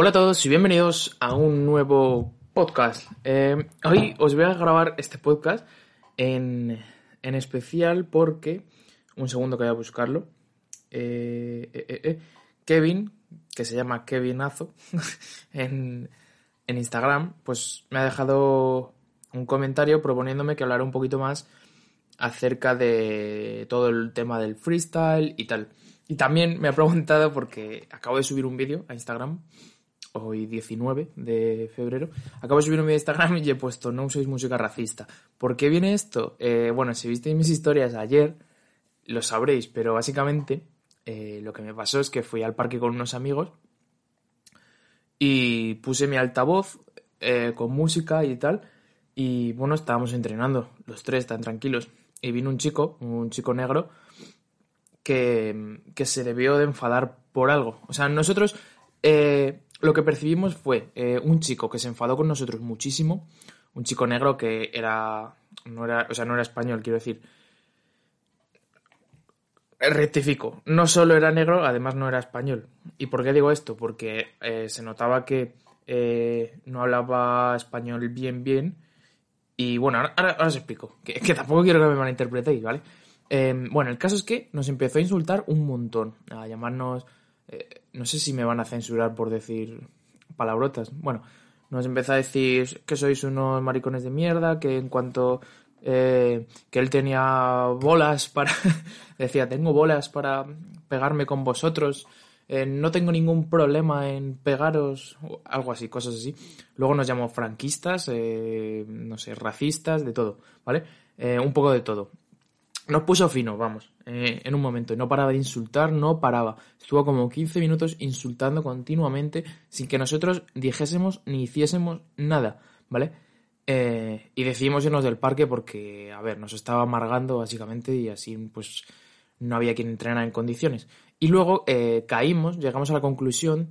Hola a todos y bienvenidos a un nuevo podcast. Eh, hoy os voy a grabar este podcast en, en especial porque, un segundo que voy a buscarlo, eh, eh, eh, Kevin, que se llama Kevinazo en, en Instagram, pues me ha dejado un comentario proponiéndome que hablara un poquito más acerca de todo el tema del freestyle y tal. Y también me ha preguntado porque acabo de subir un vídeo a Instagram hoy 19 de febrero, acabo de subir un vídeo de Instagram y he puesto no uséis música racista. ¿Por qué viene esto? Eh, bueno, si visteis mis historias ayer, lo sabréis, pero básicamente eh, lo que me pasó es que fui al parque con unos amigos y puse mi altavoz eh, con música y tal, y bueno, estábamos entrenando, los tres tan tranquilos, y vino un chico, un chico negro, que, que se debió de enfadar por algo. O sea, nosotros lo que percibimos fue eh, un chico que se enfadó con nosotros muchísimo, un chico negro que era, no era, o sea, no era español, quiero decir. Rectifico, no solo era negro, además no era español. ¿Y por qué digo esto? Porque eh, se notaba que eh, no hablaba español bien, bien. Y bueno, ahora, os explico, que, que, tampoco quiero que me malinterpretéis, ¿vale? Eh, bueno, el caso es que nos empezó a insultar un montón, a llamarnos eh, no sé si me van a censurar por decir palabrotas. Bueno, nos empezó a decir que sois unos maricones de mierda, que en cuanto eh, que él tenía bolas para decía tengo bolas para pegarme con vosotros eh, no tengo ningún problema en pegaros algo así cosas así. Luego nos llamó franquistas eh, no sé racistas de todo vale eh, un poco de todo nos puso fino, vamos, eh, en un momento. No paraba de insultar, no paraba. Estuvo como 15 minutos insultando continuamente sin que nosotros dijésemos ni hiciésemos nada, ¿vale? Eh, y decidimos irnos del parque porque, a ver, nos estaba amargando básicamente y así pues no había quien entrenara en condiciones. Y luego eh, caímos, llegamos a la conclusión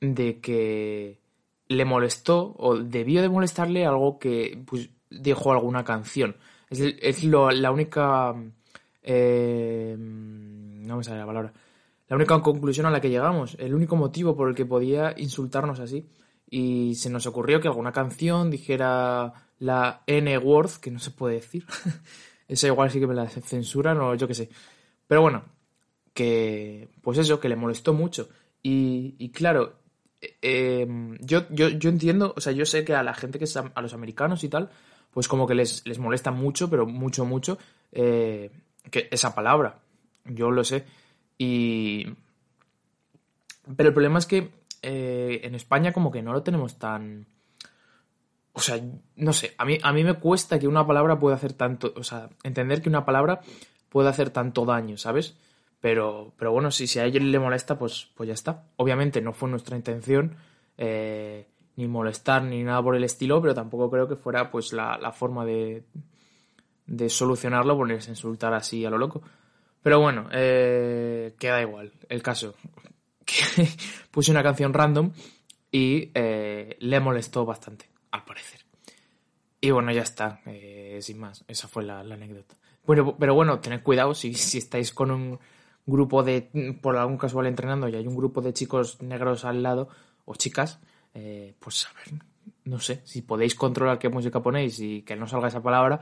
de que le molestó o debió de molestarle algo que pues dijo alguna canción. Es, es lo, la única... Eh, no me sale la palabra. La única conclusión a la que llegamos. El único motivo por el que podía insultarnos así. Y se nos ocurrió que alguna canción dijera la N-word, que no se puede decir. Eso igual sí que me la censuran o yo qué sé. Pero bueno, que pues eso, que le molestó mucho. Y, y claro, eh, yo, yo, yo entiendo, o sea, yo sé que a la gente que es a los americanos y tal, pues como que les, les molesta mucho, pero mucho, mucho, eh, que esa palabra. Yo lo sé. Y. Pero el problema es que eh, en España como que no lo tenemos tan. O sea, no sé, a mí, a mí me cuesta que una palabra pueda hacer tanto. O sea, entender que una palabra puede hacer tanto daño, ¿sabes? Pero, pero bueno, si, si a ella le molesta, pues, pues ya está. Obviamente no fue nuestra intención. Eh, ni molestar ni nada por el estilo, pero tampoco creo que fuera pues la, la forma de, de solucionarlo ponerse a insultar así a lo loco. Pero bueno, eh, queda igual. El caso, puse una canción random y eh, le molestó bastante, al parecer. Y bueno, ya está, eh, sin más, esa fue la, la, anécdota. Bueno, pero bueno, tened cuidado si, si estáis con un grupo de, por algún casual entrenando y hay un grupo de chicos negros al lado, o chicas, eh, pues a ver, no sé, si podéis controlar qué música ponéis y que no salga esa palabra,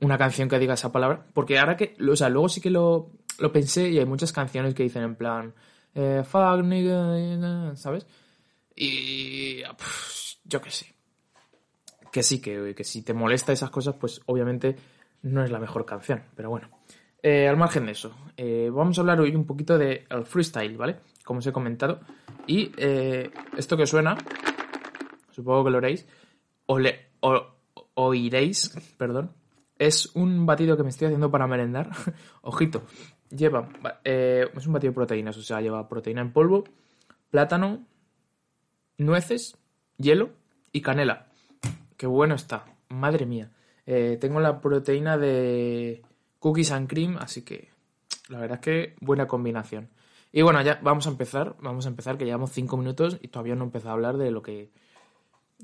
una canción que diga esa palabra, porque ahora que, o sea, luego sí que lo, lo pensé y hay muchas canciones que dicen en plan, eh, fuck nigga, ¿sabes? Y yo qué sé. Que sí, que, que si te molesta esas cosas, pues obviamente no es la mejor canción, pero bueno. Eh, al margen de eso, eh, vamos a hablar hoy un poquito del de freestyle, ¿vale? Como os he comentado. Y eh, esto que suena, supongo que lo oréis, o, oiréis, perdón, es un batido que me estoy haciendo para merendar. Ojito, lleva, eh, es un batido de proteínas, o sea, lleva proteína en polvo, plátano, nueces, hielo y canela. Qué bueno está, madre mía. Eh, tengo la proteína de cookies and cream, así que la verdad es que buena combinación. Y bueno, ya vamos a empezar, vamos a empezar, que llevamos cinco minutos y todavía no he empezado a hablar de lo que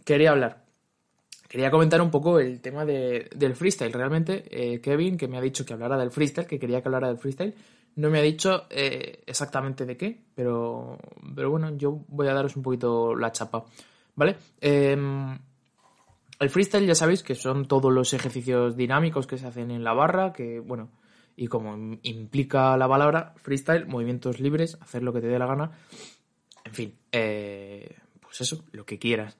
quería hablar. Quería comentar un poco el tema del freestyle. Realmente, eh, Kevin, que me ha dicho que hablara del freestyle, que quería que hablara del freestyle, no me ha dicho eh, exactamente de qué, pero, pero bueno, yo voy a daros un poquito la chapa, ¿vale? Em, el freestyle ya sabéis que son todos los ejercicios dinámicos que se hacen en la barra, que bueno, y como implica la palabra freestyle, movimientos libres, hacer lo que te dé la gana, en fin, eh, pues eso, lo que quieras.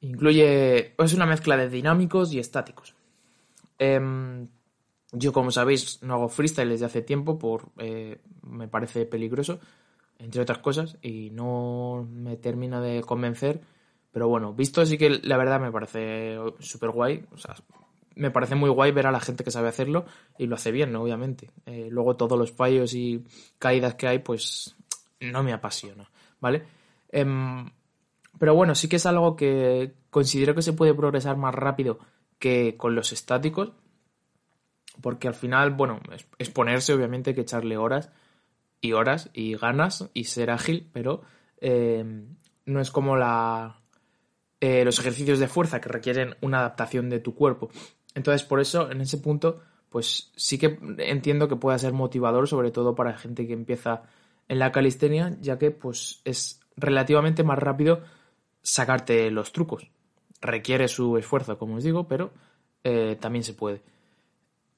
Incluye, es una mezcla de dinámicos y estáticos. Em, yo, como sabéis, no hago freestyle desde hace tiempo, por eh, me parece peligroso, entre otras cosas, y no me termina de convencer. Pero bueno, visto así que la verdad me parece súper guay. O sea, me parece muy guay ver a la gente que sabe hacerlo y lo hace bien, ¿no? obviamente. Eh, luego todos los fallos y caídas que hay, pues no me apasiona, ¿vale? Em, pero bueno, sí que es algo que considero que se puede progresar más rápido que con los estáticos, porque al final, bueno, es, ponerse, obviamente, que echarle horas y horas y ganas y ser ágil, pero eh, no es como la, eh, los ejercicios de fuerza que requieren una adaptación de tu cuerpo. Entonces, por eso, en ese punto, pues sí que entiendo que pueda ser motivador, sobre todo para gente que empieza en la calistenia, ya que pues es relativamente más rápido sacarte los trucos. Requiere su esfuerzo, como os digo, pero eh, también se puede.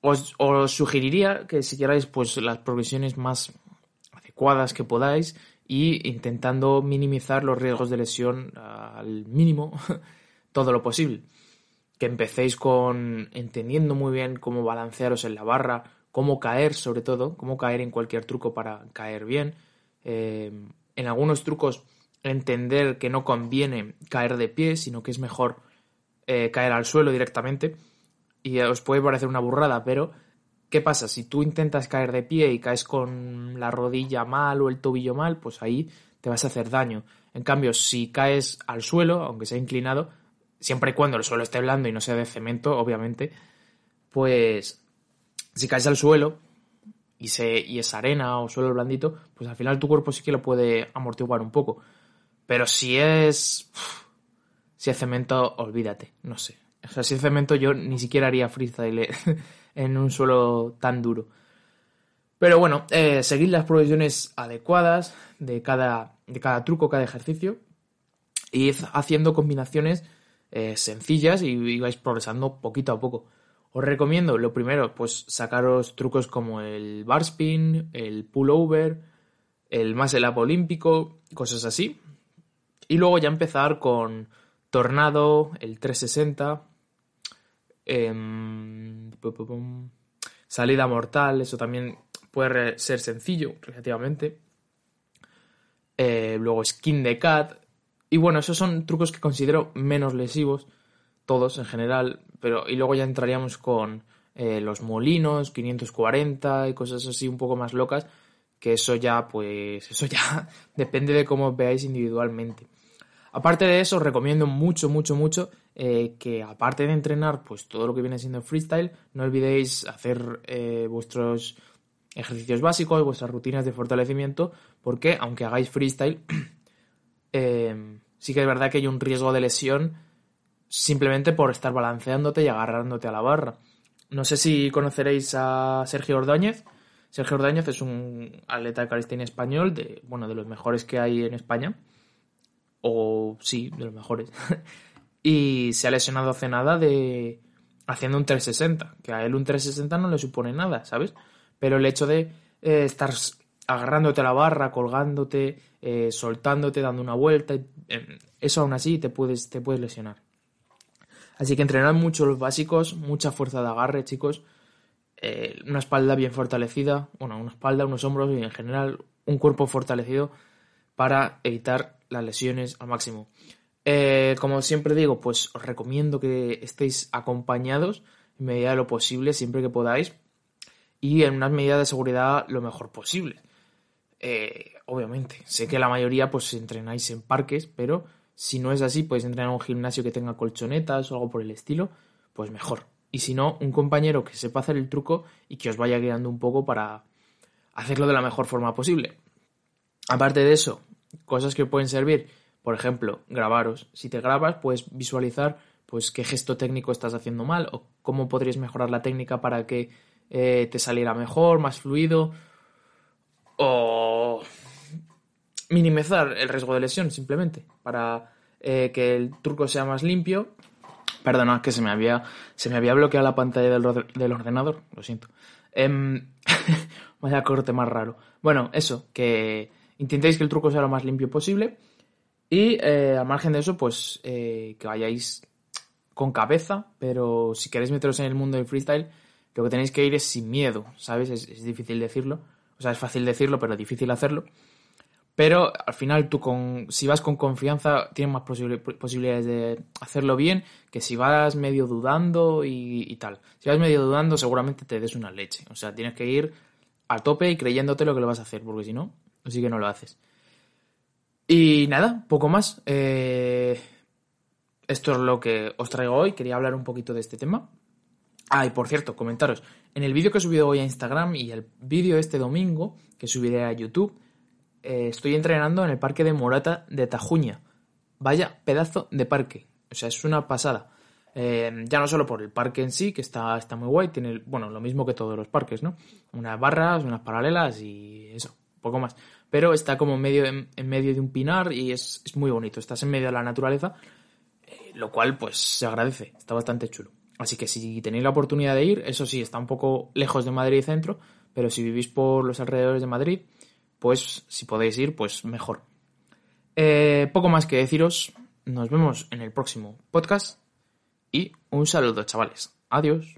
Os, sugeriría que siguierais pues las progresiones más adecuadas que podáis y intentando minimizar los riesgos de lesión al mínimo todo lo posible. Que empecéis con entendiendo muy bien cómo balancearos en la barra, cómo caer sobre todo, cómo caer en cualquier truco para caer bien. Eh, en algunos trucos entender que no conviene caer de pie, sino que es mejor eh, caer al suelo directamente y os puede parecer una burrada, pero ¿qué pasa? Si tú intentas caer de pie y caes con la rodilla mal o el tobillo mal, pues ahí te vas a hacer daño. En cambio, si caes al suelo, aunque sea inclinado, siempre y cuando el suelo esté blando y no sea de cemento, obviamente, pues si caes al suelo y, se, y es arena o suelo blandito, pues al final tu cuerpo sí que lo puede amortiguar un poco. Pero si es... Si es cemento, olvídate, no sé. O sea, si es cemento yo ni siquiera haría freestyle en un suelo tan duro. Pero bueno, eh, seguid las provisiones adecuadas de cada, de cada truco, cada ejercicio. Y haciendo combinaciones eh, sencillas y, vais progresando poquito a poco. Os recomiendo, lo primero, pues sacaros trucos como el bar spin, el pullover, el más el up olímpico, cosas así. Y luego ya empezar con Tornado, el 360, Em, salida mortal, eso también puede ser sencillo relativamente. Eh, luego skin de cat. Y bueno, esos son trucos que considero menos lesivos, todos en general. Pero, y luego ya entraríamos con eh, los molinos, 540 y cosas así un poco más locas. Que eso ya, pues, eso ya depende de cómo veáis individualmente. Aparte de eso, os recomiendo mucho, mucho, mucho eh, que aparte de entrenar pues todo lo que viene siendo freestyle, no olvidéis hacer eh, vuestros ejercicios básicos, vuestras rutinas de fortalecimiento, porque aunque hagáis freestyle, eh, sí que es verdad que hay un riesgo de lesión simplemente por estar balanceándote y agarrándote a la barra. No sé si conoceréis a Sergio Ordóñez. Sergio Ordóñez es un atleta de calistenia español, de, bueno, de los mejores que hay en España o sí, de los mejores. y se ha lesionado hace nada de haciendo un 360, que a él un 360 no le supone nada, ¿sabes? Pero el hecho de eh, estar agarrándote a la barra, colgándote, eh, soltándote, dando una vuelta, em, eso aún así te puedes, te puedes lesionar. Así que entrenar mucho los básicos, mucha fuerza de agarre, chicos. Eh, una espalda bien fortalecida, bueno, una espalda, unos hombros y en general un cuerpo fortalecido para evitar las lesiones al máximo. Eh, como siempre digo, pues os recomiendo que estéis acompañados en medida de lo posible, siempre que podáis, y en unas medidas de seguridad lo mejor posible. Eh, obviamente, sé que la mayoría pues entrenáis en parques, pero si no es así, podéis entrenar en un gimnasio que tenga colchonetas o algo por el estilo, pues mejor. Y si no, un compañero que sepa hacer el truco y que os vaya guiando un poco para hacerlo de la mejor forma posible. Aparte de eso, cosas que pueden servir, por ejemplo, grabaros. Si te grabas, puedes visualizar pues qué gesto técnico estás haciendo mal o cómo podrías mejorar la técnica para que eh, te saliera mejor, más fluido o minimizar el riesgo de lesión simplemente para eh, que el truco sea más limpio. Perdona, que se me había, se me había bloqueado la pantalla del, ordenador, lo siento. Eh, vaya corte más raro. Bueno, eso, que intentéis que el truco sea lo más limpio posible y eh, al margen de eso, pues eh, que vayáis con cabeza, pero si queréis meteros en el mundo del freestyle, lo que tenéis que ir es sin miedo, ¿sabes? es difícil decirlo, o sea, es fácil decirlo, pero difícil hacerlo. Pero al final tú con, si vas con confianza tienes más posibilidades de hacerlo bien que si vas medio dudando y, tal. Si vas medio dudando seguramente te des una leche. O sea, tienes que ir a tope y creyéndote lo que lo vas a hacer, porque si no, así que no lo haces. Y nada, poco más. Eh, esto es lo que os traigo hoy. Quería hablar un poquito de este tema. Ah, y por cierto, comentaros. En el vídeo que he subido hoy a Instagram y el vídeo este domingo que subiré a YouTube eh, estoy entrenando en el parque de Morata de Tajuña. Vaya pedazo de parque. O sea, es una pasada. Eh, ya no solo por el parque en sí, que está, está muy guay, tiene, bueno, lo mismo que todos los parques, ¿no? Unas barras, unas paralelas y eso, poco más. Pero está como medio, en, medio de un pinar y es, muy bonito. Estás en medio de la naturaleza, eh, lo cual pues se agradece, está bastante chulo. Así que si tenéis la oportunidad de ir, eso sí, está un poco lejos de Madrid centro, pero si vivís por los alrededores de Madrid, pues si podéis ir, pues mejor. Eh, poco más que deciros. Nos vemos en el próximo podcast. Y un saludo, chavales. Adiós.